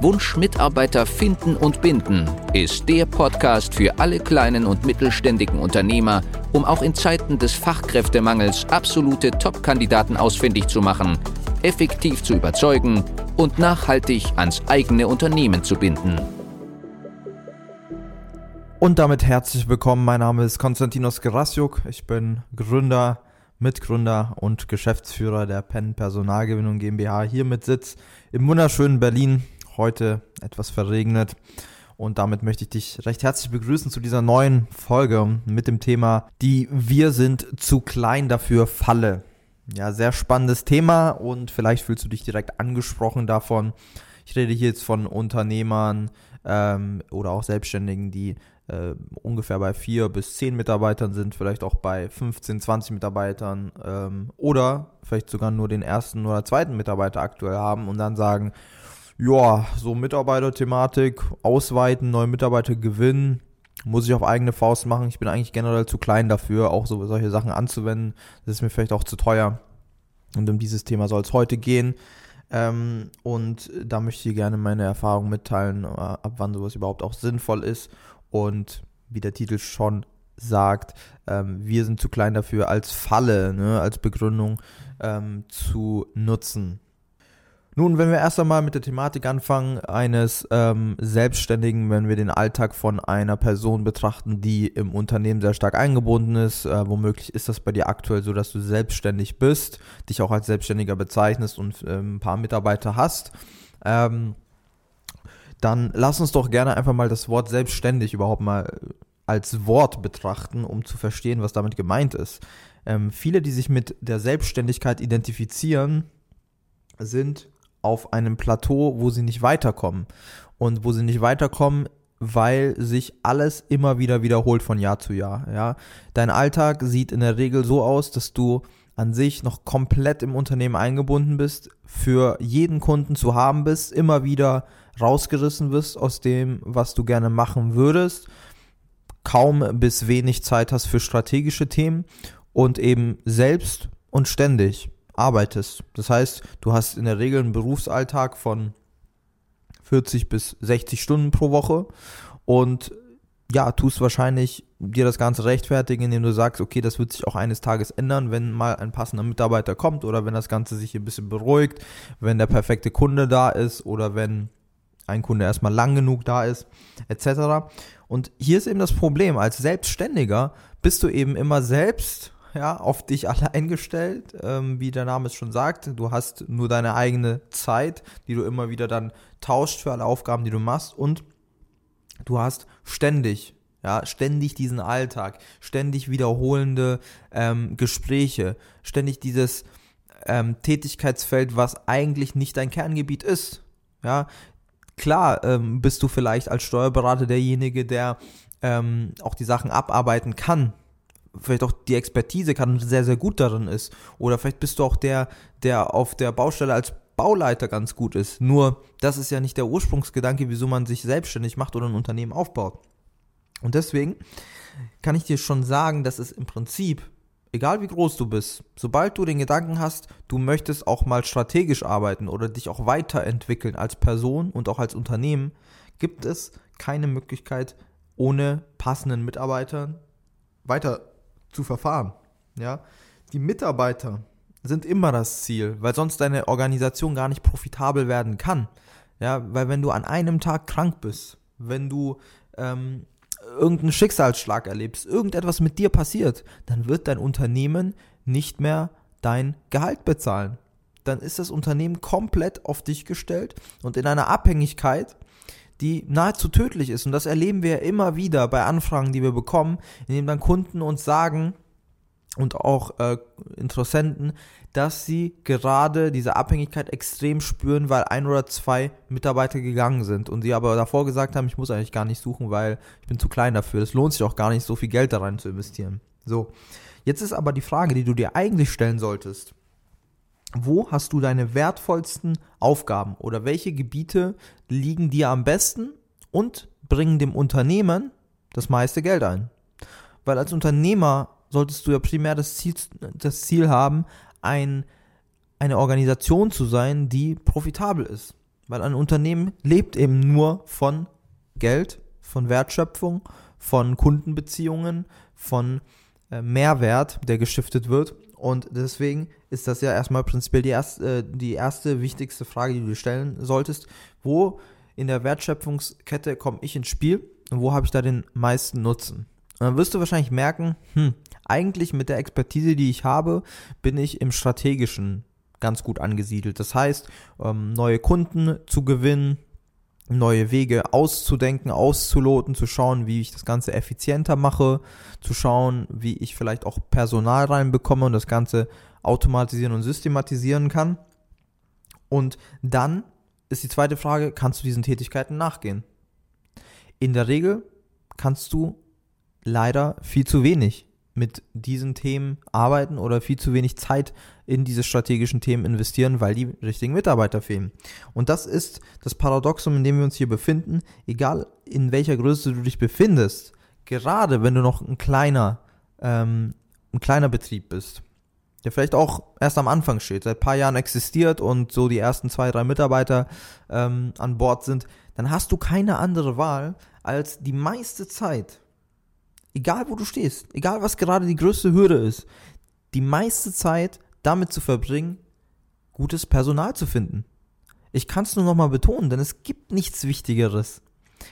Wunsch Mitarbeiter finden und binden ist der Podcast für alle kleinen und mittelständigen Unternehmer, um auch in Zeiten des Fachkräftemangels absolute Top-Kandidaten ausfindig zu machen, effektiv zu überzeugen und nachhaltig ans eigene Unternehmen zu binden. Und damit herzlich willkommen. Mein Name ist Konstantinos Gerasiuk. Ich bin Gründer Mitgründer und Geschäftsführer der Penn Personalgewinnung GmbH hier mit Sitz im wunderschönen Berlin. Heute etwas verregnet. Und damit möchte ich dich recht herzlich begrüßen zu dieser neuen Folge mit dem Thema Die Wir sind zu klein dafür Falle. Ja, sehr spannendes Thema und vielleicht fühlst du dich direkt angesprochen davon. Ich rede hier jetzt von Unternehmern ähm, oder auch Selbstständigen, die äh, ungefähr bei vier bis zehn Mitarbeitern sind, vielleicht auch bei 15, 20 Mitarbeitern ähm, oder vielleicht sogar nur den ersten oder zweiten Mitarbeiter aktuell haben und dann sagen, ja, so Mitarbeiterthematik, ausweiten, neue Mitarbeiter gewinnen, muss ich auf eigene Faust machen. Ich bin eigentlich generell zu klein dafür, auch so solche Sachen anzuwenden. Das ist mir vielleicht auch zu teuer. Und um dieses Thema soll es heute gehen. Ähm, und da möchte ich gerne meine Erfahrung mitteilen, äh, ab wann sowas überhaupt auch sinnvoll ist und wie der Titel schon sagt, ähm, wir sind zu klein dafür, als Falle, ne, als Begründung ähm, zu nutzen. Nun, wenn wir erst einmal mit der Thematik anfangen, eines ähm, Selbstständigen, wenn wir den Alltag von einer Person betrachten, die im Unternehmen sehr stark eingebunden ist, äh, womöglich ist das bei dir aktuell so, dass du selbstständig bist, dich auch als Selbstständiger bezeichnest und ähm, ein paar Mitarbeiter hast. Ähm, dann lass uns doch gerne einfach mal das Wort selbstständig überhaupt mal als Wort betrachten, um zu verstehen, was damit gemeint ist. Ähm, viele, die sich mit der Selbstständigkeit identifizieren, sind auf einem Plateau, wo sie nicht weiterkommen. Und wo sie nicht weiterkommen, weil sich alles immer wieder wiederholt von Jahr zu Jahr. Ja? Dein Alltag sieht in der Regel so aus, dass du an sich noch komplett im Unternehmen eingebunden bist, für jeden Kunden zu haben bist, immer wieder rausgerissen wirst aus dem, was du gerne machen würdest, kaum bis wenig Zeit hast für strategische Themen und eben selbst und ständig arbeitest. Das heißt, du hast in der Regel einen Berufsalltag von 40 bis 60 Stunden pro Woche und ja, tust wahrscheinlich dir das Ganze rechtfertigen, indem du sagst, okay, das wird sich auch eines Tages ändern, wenn mal ein passender Mitarbeiter kommt oder wenn das Ganze sich ein bisschen beruhigt, wenn der perfekte Kunde da ist oder wenn ein Kunde erstmal lang genug da ist, etc. Und hier ist eben das Problem, als Selbstständiger bist du eben immer selbst ja, auf dich allein gestellt, ähm, wie der Name es schon sagt. Du hast nur deine eigene Zeit, die du immer wieder dann tauscht für alle Aufgaben, die du machst und du hast ständig, ja, ständig diesen Alltag, ständig wiederholende ähm, Gespräche, ständig dieses ähm, Tätigkeitsfeld, was eigentlich nicht dein Kerngebiet ist. Ja, klar ähm, bist du vielleicht als Steuerberater derjenige, der ähm, auch die Sachen abarbeiten kann. Vielleicht auch die Expertise kann sehr, sehr gut darin ist. Oder vielleicht bist du auch der, der auf der Baustelle als Bauleiter ganz gut ist. Nur, das ist ja nicht der Ursprungsgedanke, wieso man sich selbstständig macht oder ein Unternehmen aufbaut. Und deswegen kann ich dir schon sagen, dass es im Prinzip egal wie groß du bist, sobald du den Gedanken hast, du möchtest auch mal strategisch arbeiten oder dich auch weiterentwickeln als Person und auch als Unternehmen, gibt es keine Möglichkeit, ohne passenden Mitarbeitern weiter zu verfahren. Ja? Die Mitarbeiter sind immer das Ziel, weil sonst deine Organisation gar nicht profitabel werden kann. Ja, weil wenn du an einem Tag krank bist, wenn du ähm, irgendeinen Schicksalsschlag erlebst, irgendetwas mit dir passiert, dann wird dein Unternehmen nicht mehr dein Gehalt bezahlen. Dann ist das Unternehmen komplett auf dich gestellt und in einer Abhängigkeit, die nahezu tödlich ist. Und das erleben wir immer wieder bei Anfragen, die wir bekommen, indem dann Kunden uns sagen, und auch äh, Interessenten, dass sie gerade diese Abhängigkeit extrem spüren, weil ein oder zwei Mitarbeiter gegangen sind und sie aber davor gesagt haben, ich muss eigentlich gar nicht suchen, weil ich bin zu klein dafür. Es lohnt sich auch gar nicht, so viel Geld da rein zu investieren. So, jetzt ist aber die Frage, die du dir eigentlich stellen solltest. Wo hast du deine wertvollsten Aufgaben oder welche Gebiete liegen dir am besten und bringen dem Unternehmen das meiste Geld ein? Weil als Unternehmer solltest du ja primär das Ziel, das Ziel haben, ein, eine Organisation zu sein, die profitabel ist. Weil ein Unternehmen lebt eben nur von Geld, von Wertschöpfung, von Kundenbeziehungen, von äh, Mehrwert, der gestiftet wird. Und deswegen ist das ja erstmal prinzipiell die erste, äh, die erste wichtigste Frage, die du dir stellen solltest. Wo in der Wertschöpfungskette komme ich ins Spiel und wo habe ich da den meisten Nutzen? Und dann wirst du wahrscheinlich merken, hm, eigentlich mit der Expertise, die ich habe, bin ich im strategischen ganz gut angesiedelt. Das heißt, ähm, neue Kunden zu gewinnen, neue Wege auszudenken, auszuloten, zu schauen, wie ich das Ganze effizienter mache, zu schauen, wie ich vielleicht auch Personal reinbekomme und das Ganze automatisieren und systematisieren kann. Und dann ist die zweite Frage, kannst du diesen Tätigkeiten nachgehen? In der Regel kannst du leider viel zu wenig mit diesen Themen arbeiten oder viel zu wenig Zeit in diese strategischen Themen investieren, weil die richtigen Mitarbeiter fehlen. Und das ist das Paradoxum, in dem wir uns hier befinden. Egal in welcher Größe du dich befindest, gerade wenn du noch ein kleiner, ähm, ein kleiner Betrieb bist, der vielleicht auch erst am Anfang steht, seit paar Jahren existiert und so die ersten zwei, drei Mitarbeiter ähm, an Bord sind, dann hast du keine andere Wahl, als die meiste Zeit egal wo du stehst, egal was gerade die größte Hürde ist, die meiste Zeit damit zu verbringen, gutes Personal zu finden. Ich kann es nur nochmal betonen, denn es gibt nichts Wichtigeres.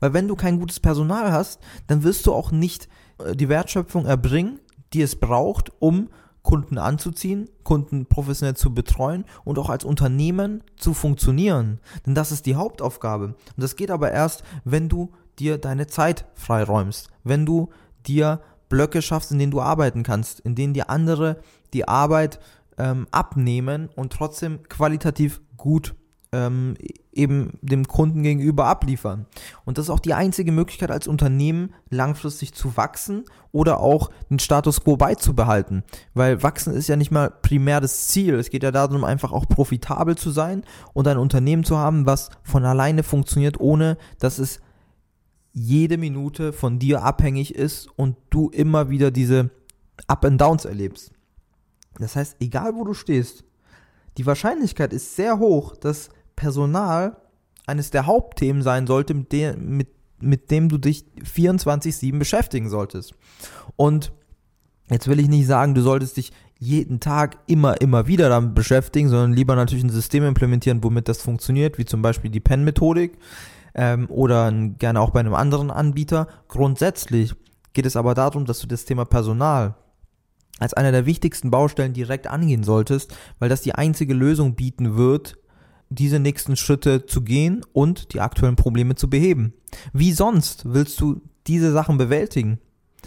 Weil wenn du kein gutes Personal hast, dann wirst du auch nicht äh, die Wertschöpfung erbringen, die es braucht, um Kunden anzuziehen, Kunden professionell zu betreuen und auch als Unternehmen zu funktionieren. Denn das ist die Hauptaufgabe. Und das geht aber erst, wenn du dir deine Zeit freiräumst, wenn du dir Blöcke schaffst, in denen du arbeiten kannst, in denen dir andere die Arbeit ähm, abnehmen und trotzdem qualitativ gut ähm, eben dem Kunden gegenüber abliefern. Und das ist auch die einzige Möglichkeit als Unternehmen langfristig zu wachsen oder auch den Status quo beizubehalten. Weil wachsen ist ja nicht mal primär das Ziel. Es geht ja darum, einfach auch profitabel zu sein und ein Unternehmen zu haben, was von alleine funktioniert, ohne dass es jede Minute von dir abhängig ist und du immer wieder diese Up and Downs erlebst. Das heißt, egal wo du stehst, die Wahrscheinlichkeit ist sehr hoch, dass Personal eines der Hauptthemen sein sollte, mit, de mit, mit dem du dich 24-7 beschäftigen solltest. Und jetzt will ich nicht sagen, du solltest dich jeden Tag immer, immer wieder damit beschäftigen, sondern lieber natürlich ein System implementieren, womit das funktioniert, wie zum Beispiel die Pen-Methodik ähm, oder gerne auch bei einem anderen Anbieter. Grundsätzlich geht es aber darum, dass du das Thema Personal als einer der wichtigsten Baustellen direkt angehen solltest, weil das die einzige Lösung bieten wird, diese nächsten Schritte zu gehen und die aktuellen Probleme zu beheben. Wie sonst willst du diese Sachen bewältigen?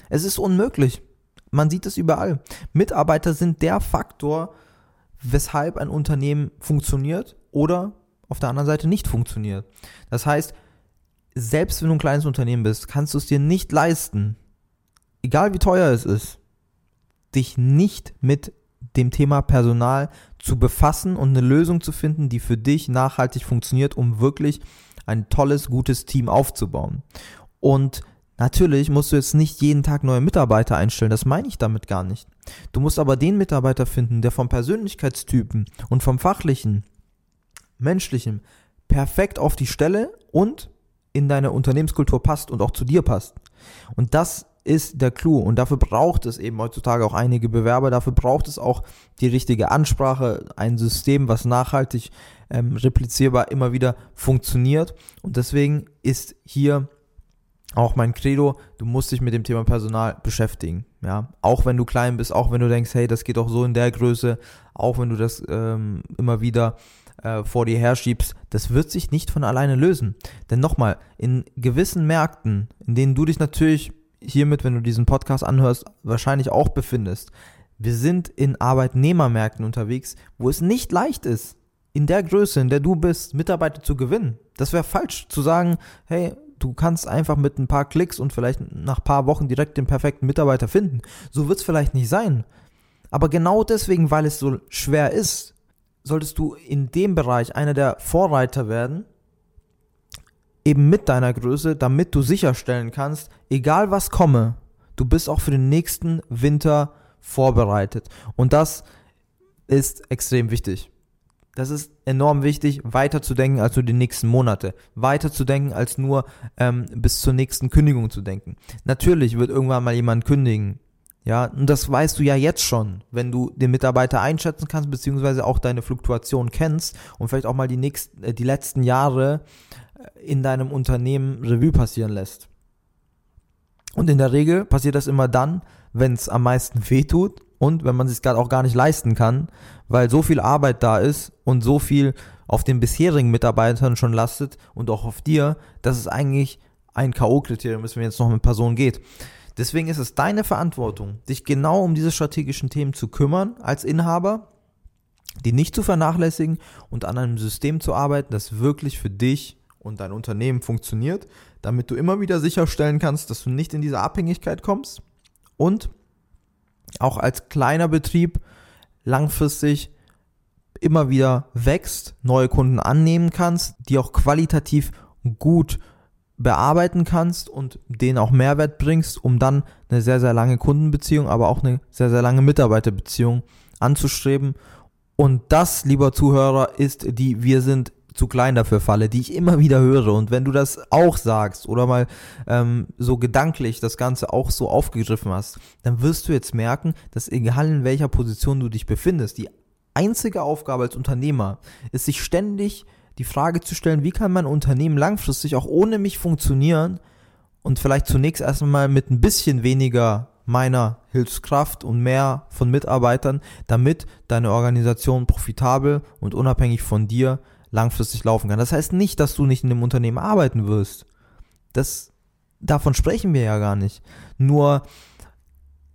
Es ist unmöglich. Man sieht es überall. Mitarbeiter sind der Faktor, weshalb ein Unternehmen funktioniert oder auf der anderen Seite nicht funktioniert. Das heißt, selbst wenn du ein kleines Unternehmen bist, kannst du es dir nicht leisten, egal wie teuer es ist, dich nicht mit dem Thema Personal zu befassen und eine Lösung zu finden, die für dich nachhaltig funktioniert, um wirklich ein tolles, gutes Team aufzubauen. Und natürlich musst du jetzt nicht jeden Tag neue Mitarbeiter einstellen, das meine ich damit gar nicht. Du musst aber den Mitarbeiter finden, der vom Persönlichkeitstypen und vom fachlichen Menschlichem perfekt auf die Stelle und in deine Unternehmenskultur passt und auch zu dir passt. Und das ist der Clou. Und dafür braucht es eben heutzutage auch einige Bewerber, dafür braucht es auch die richtige Ansprache, ein System, was nachhaltig ähm, replizierbar immer wieder funktioniert. Und deswegen ist hier auch mein Credo, du musst dich mit dem Thema Personal beschäftigen, ja, auch wenn du klein bist, auch wenn du denkst, hey, das geht auch so in der Größe, auch wenn du das ähm, immer wieder äh, vor dir herschiebst, das wird sich nicht von alleine lösen. Denn nochmal, in gewissen Märkten, in denen du dich natürlich hiermit, wenn du diesen Podcast anhörst, wahrscheinlich auch befindest, Wir sind in Arbeitnehmermärkten unterwegs, wo es nicht leicht ist, in der Größe, in der du bist, Mitarbeiter zu gewinnen. Das wäre falsch zu sagen, hey, du kannst einfach mit ein paar Klicks und vielleicht nach ein paar Wochen direkt den perfekten Mitarbeiter finden. So wird es vielleicht nicht sein. Aber genau deswegen, weil es so schwer ist, solltest du in dem Bereich einer der Vorreiter werden, eben mit deiner Größe, damit du sicherstellen kannst, egal was komme, du bist auch für den nächsten Winter vorbereitet. Und das ist extrem wichtig. Das ist enorm wichtig, weiter zu denken als nur die nächsten Monate. Weiter zu denken als nur ähm, bis zur nächsten Kündigung zu denken. Natürlich wird irgendwann mal jemand kündigen. Ja, und das weißt du ja jetzt schon, wenn du den Mitarbeiter einschätzen kannst, beziehungsweise auch deine Fluktuation kennst und vielleicht auch mal die nächsten, äh, die letzten Jahre äh, in deinem Unternehmen Revue passieren lässt. Und in der Regel passiert das immer dann, wenn es am meisten wehtut und wenn man es gerade auch gar nicht leisten kann, weil so viel Arbeit da ist und so viel auf den bisherigen Mitarbeitern schon lastet und auch auf dir, dass es eigentlich ein K.O.-Kriterium ist, wenn jetzt noch eine Person geht. Deswegen ist es deine Verantwortung, dich genau um diese strategischen Themen zu kümmern als Inhaber, die nicht zu vernachlässigen und an einem System zu arbeiten, das wirklich für dich und dein Unternehmen funktioniert, damit du immer wieder sicherstellen kannst, dass du nicht in diese Abhängigkeit kommst und auch als kleiner Betrieb langfristig immer wieder wächst, neue Kunden annehmen kannst, die auch qualitativ gut bearbeiten kannst und denen auch Mehrwert bringst, um dann eine sehr, sehr lange Kundenbeziehung, aber auch eine sehr, sehr lange Mitarbeiterbeziehung anzustreben. Und das, lieber Zuhörer, ist die Wir sind zu klein dafür falle, die ich immer wieder höre. Und wenn du das auch sagst oder mal ähm, so gedanklich das Ganze auch so aufgegriffen hast, dann wirst du jetzt merken, dass egal in welcher Position du dich befindest, die einzige Aufgabe als Unternehmer ist, sich ständig die Frage zu stellen, wie kann mein Unternehmen langfristig auch ohne mich funktionieren und vielleicht zunächst erstmal mit ein bisschen weniger meiner Hilfskraft und mehr von Mitarbeitern, damit deine Organisation profitabel und unabhängig von dir langfristig laufen kann. Das heißt nicht, dass du nicht in dem Unternehmen arbeiten wirst. Das, davon sprechen wir ja gar nicht. Nur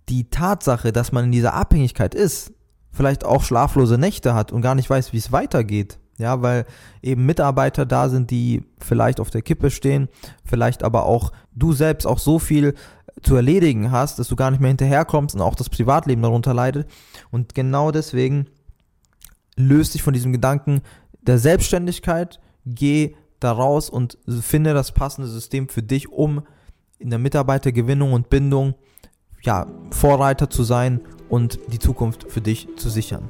die Tatsache, dass man in dieser Abhängigkeit ist, vielleicht auch schlaflose Nächte hat und gar nicht weiß, wie es weitergeht. Ja, weil eben Mitarbeiter da sind, die vielleicht auf der Kippe stehen, vielleicht aber auch du selbst auch so viel zu erledigen hast, dass du gar nicht mehr hinterherkommst und auch das Privatleben darunter leidet. Und genau deswegen löst dich von diesem Gedanken, der Selbstständigkeit, geh da raus und finde das passende System für dich, um in der Mitarbeitergewinnung und Bindung ja, Vorreiter zu sein und die Zukunft für dich zu sichern.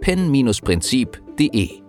www.pen-prinzip.de.